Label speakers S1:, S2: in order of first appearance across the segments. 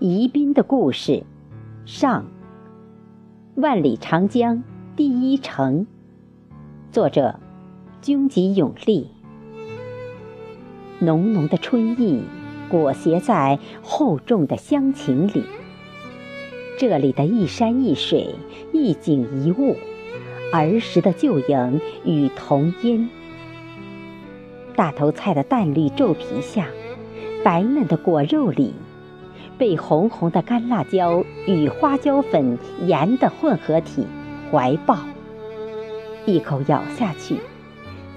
S1: 宜宾的故事，上。万里长江第一城，作者：军籍永利。浓浓的春意裹挟在厚重的乡情里。这里的一山一水，一景一物，儿时的旧影与童音。大头菜的淡绿皱皮下，白嫩的果肉里。被红红的干辣椒与花椒粉、盐的混合体怀抱，一口咬下去，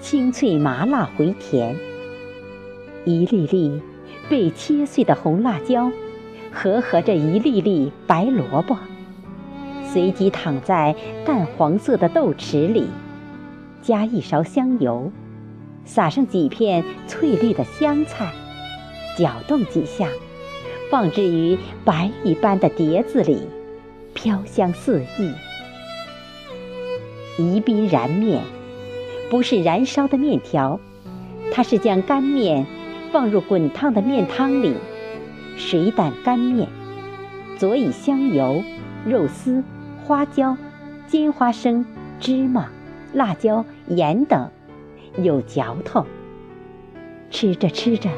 S1: 清脆麻辣回甜。一粒粒被切碎的红辣椒，和合着一粒粒白萝卜，随即躺在淡黄色的豆豉里，加一勺香油，撒上几片翠绿的香菜，搅动几下。放置于白玉般的碟子里，飘香四溢。宜宾燃面，不是燃烧的面条，它是将干面放入滚烫的面汤里，水胆干面，佐以香油、肉丝、花椒、煎花生、芝麻、辣椒、盐等，有嚼头。吃着吃着。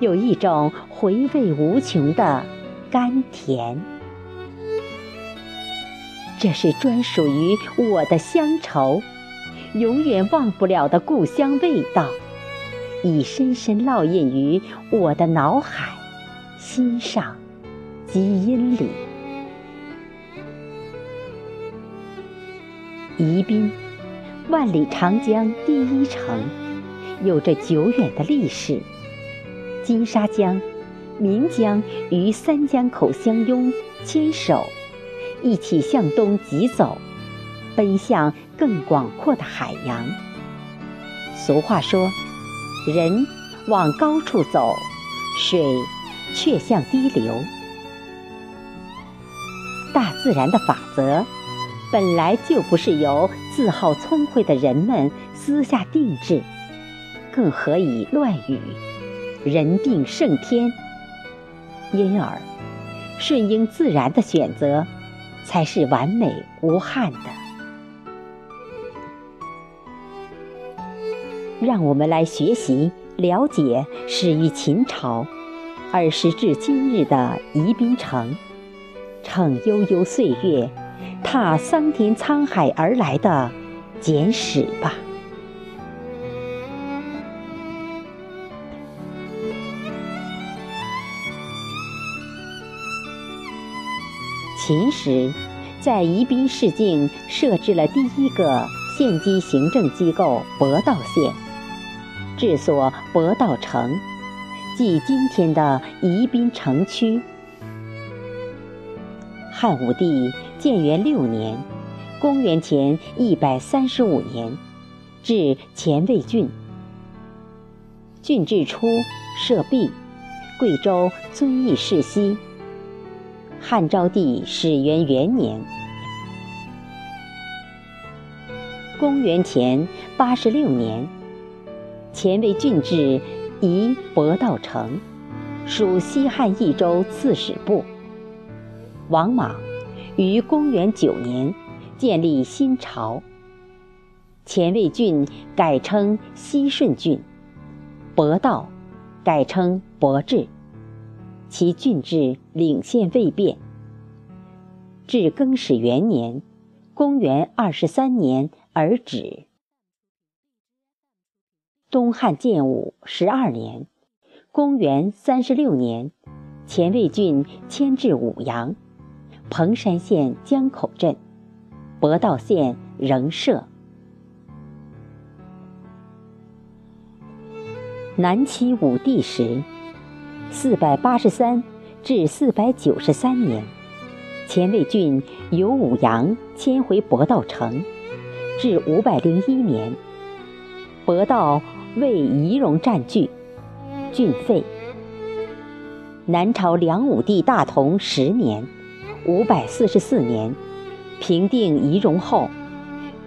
S1: 有一种回味无穷的甘甜，这是专属于我的乡愁，永远忘不了的故乡味道，已深深烙印于我的脑海、心上、基因里。宜宾，万里长江第一城，有着久远的历史。金沙江、岷江与三江口相拥，牵手，一起向东疾走，奔向更广阔的海洋。俗话说：“人往高处走，水却向低流。”大自然的法则，本来就不是由自好聪慧的人们私下定制，更何以乱语？人定胜天，因而顺应自然的选择，才是完美无憾的。让我们来学习了解始于秦朝，而时至今日的宜宾城，乘悠悠岁月，踏桑田沧海而来的简史吧。秦时，在宜宾市境设置了第一个县级行政机构博道县，治所博道城，即今天的宜宾城区。汉武帝建元六年（公元前一百三十五年），置前卫郡。郡治初设币，贵州遵义市西。汉昭帝始元元年，公元前八十六年，前为郡治移博道城，属西汉益州刺史部。王莽于公元九年建立新朝，前卫郡改称西顺郡，博道改称博治。其郡治领县未变，至更始元年（公元二十三年）而止。东汉建武十二年（公元三十六年），前卫郡迁至武阳，彭山县江口镇，博道县仍设。南齐武帝时。四百八十三至四百九十三年，前卫郡由武阳迁回博道城，至五百零一年，博道为仪戎占据，郡废。南朝梁武帝大同十年（五百四十四年），平定仪容后，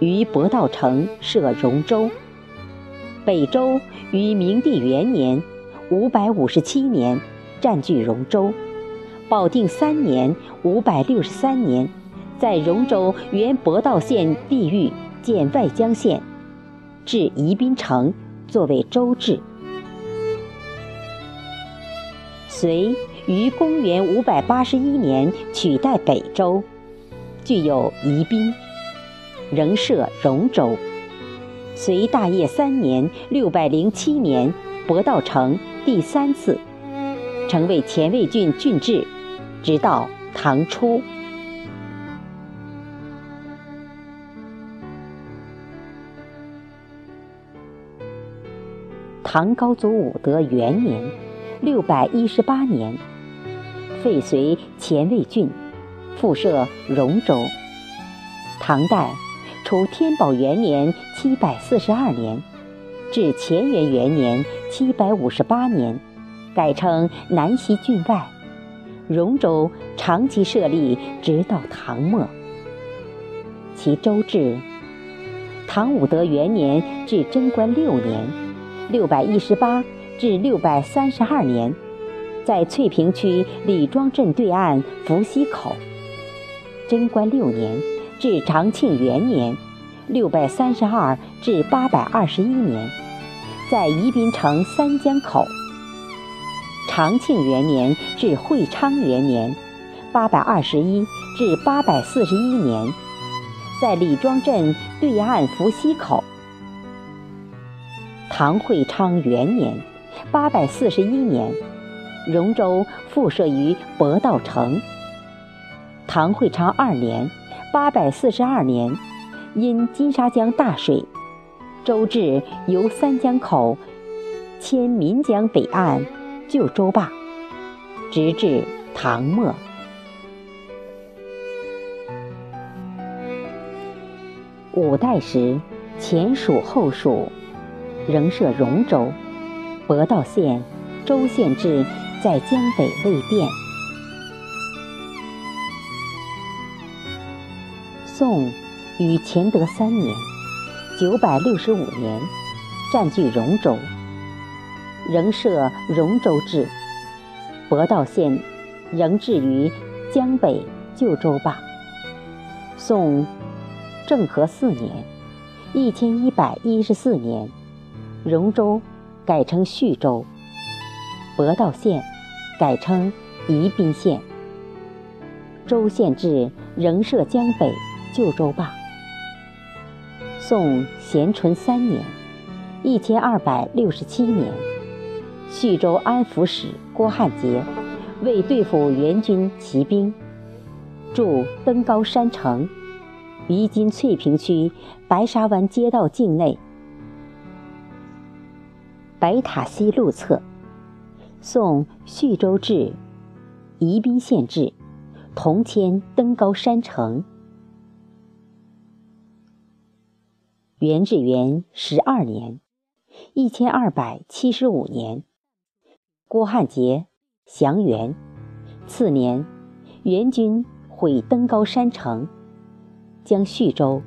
S1: 于博道城设戎州。北周于明帝元年。五百五十七年，占据荣州，保定三年（五百六十三年），在荣州原博道县地域建外江县，置宜宾城作为州治。隋于公元五百八十一年取代北周，具有宜宾，仍设荣州。隋大业三年（六百零七年），博道成第三次，成为前卫郡郡治，直到唐初。唐高祖武德元年（六百一十八年），废隋前卫郡，复设荣州。唐代。除天宝元年（七百四十二年）至乾元元年（七百五十八年），改称南溪郡外。荣州长期设立，直到唐末。其州治：唐武德元年至贞观六年（六百一十八至六百三十二年），在翠屏区李庄镇对岸伏溪口。贞观六年。至长庆元年（六百三十二至八百二十一年），在宜宾城三江口；长庆元年至会昌元年（八百二十一至八百四十一年），在李庄镇对岸伏溪口；唐会昌元年（八百四十一年），荣州复设于博道城；唐会昌二年。八百四十二年，因金沙江大水，州治由三江口迁岷江北岸旧州坝，直至唐末。五代时，前蜀后蜀，仍设荣州，博道县、州县制在江北未变。宋于乾德三年（九百六十五年）占据荣州，仍设荣州治。博道县仍置于江北旧州坝。宋政和四年（一千一百一十四年），荣州改称叙州，博道县改称宜宾县。州县制仍设江北。旧州坝。宋咸淳三年（一千二百六十七年），叙州安抚使郭汉杰为对付元军骑兵，筑登高山城，于今翠屏区白沙湾街道境内。白塔西路侧，宋叙州至，宜宾县治，同迁登高山城。元至元十二年（一千二百七十五年），郭汉杰降元。次年，元军毁登高山城，将叙州、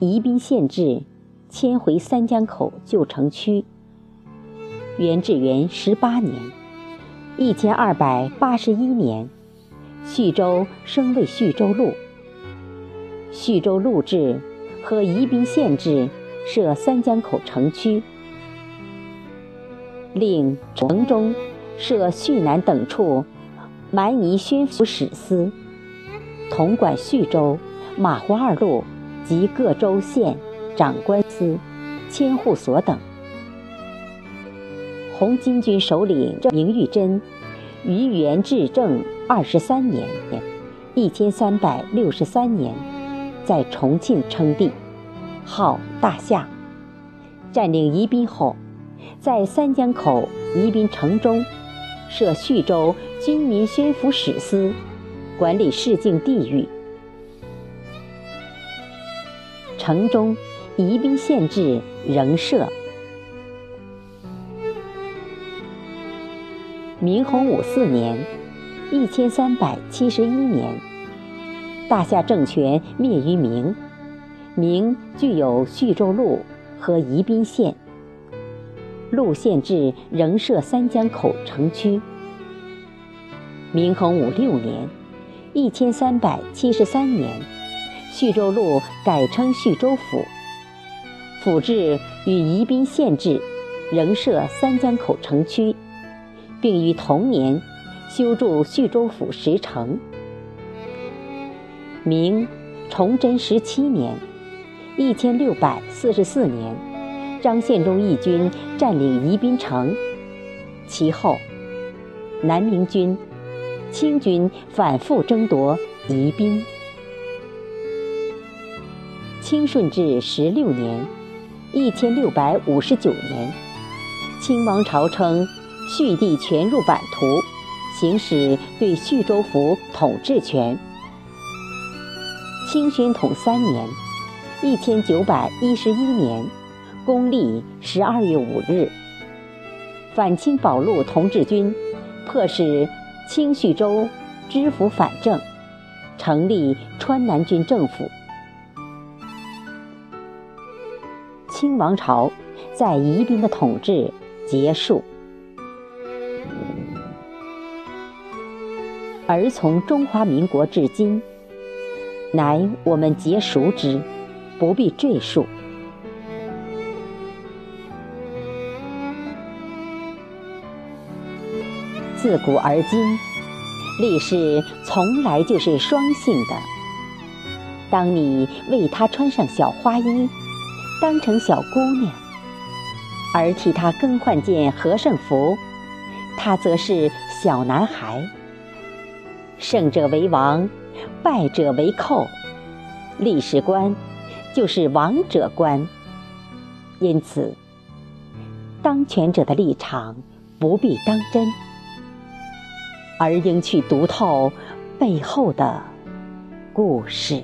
S1: 宜宾县治迁回三江口旧城区。元至元十八年（一千二百八十一年），叙州升为叙州路。叙州路治。和宜宾县治设三江口城区，令城中设叙南等处蛮夷宣抚使司，统管叙州、马湖二路及各州县长官司、千户所等。红巾军首领明玉珍于元至正二十三年（一千三百六十三年）。在重庆称帝，号大夏。占领宜宾后，在三江口宜宾城中设叙州军民宣抚使司，管理市境地域。城中宜宾县制仍设。明洪武四年（一千三百七十一年）。大夏政权灭于明，明具有叙州路和宜宾县。路县制仍设三江口城区。明洪武六年（一千三百七十三年），叙州路改称叙州府，府治与宜宾县治仍设三江口城区，并于同年修筑叙州府石城。明崇祯十七年（一千六百四十四年），张献忠义军占领宜宾城，其后南明军、清军反复争夺宜宾。清顺治十六年（一千六百五十九年），清王朝称叙地全入版图，行使对叙州府统治权。清宣统三年（一千九百一十一年），公历十二月五日，反清保路同治军迫使清叙州知府反正，成立川南军政府。清王朝在宜宾的统治结束，而从中华民国至今，乃我们皆熟知，不必赘述。自古而今，历史从来就是双性的。当你为他穿上小花衣，当成小姑娘，而替他更换件和尚服，他则是小男孩。胜者为王，败者为寇，历史观就是王者观。因此，当权者的立场不必当真，而应去读透背后的故事。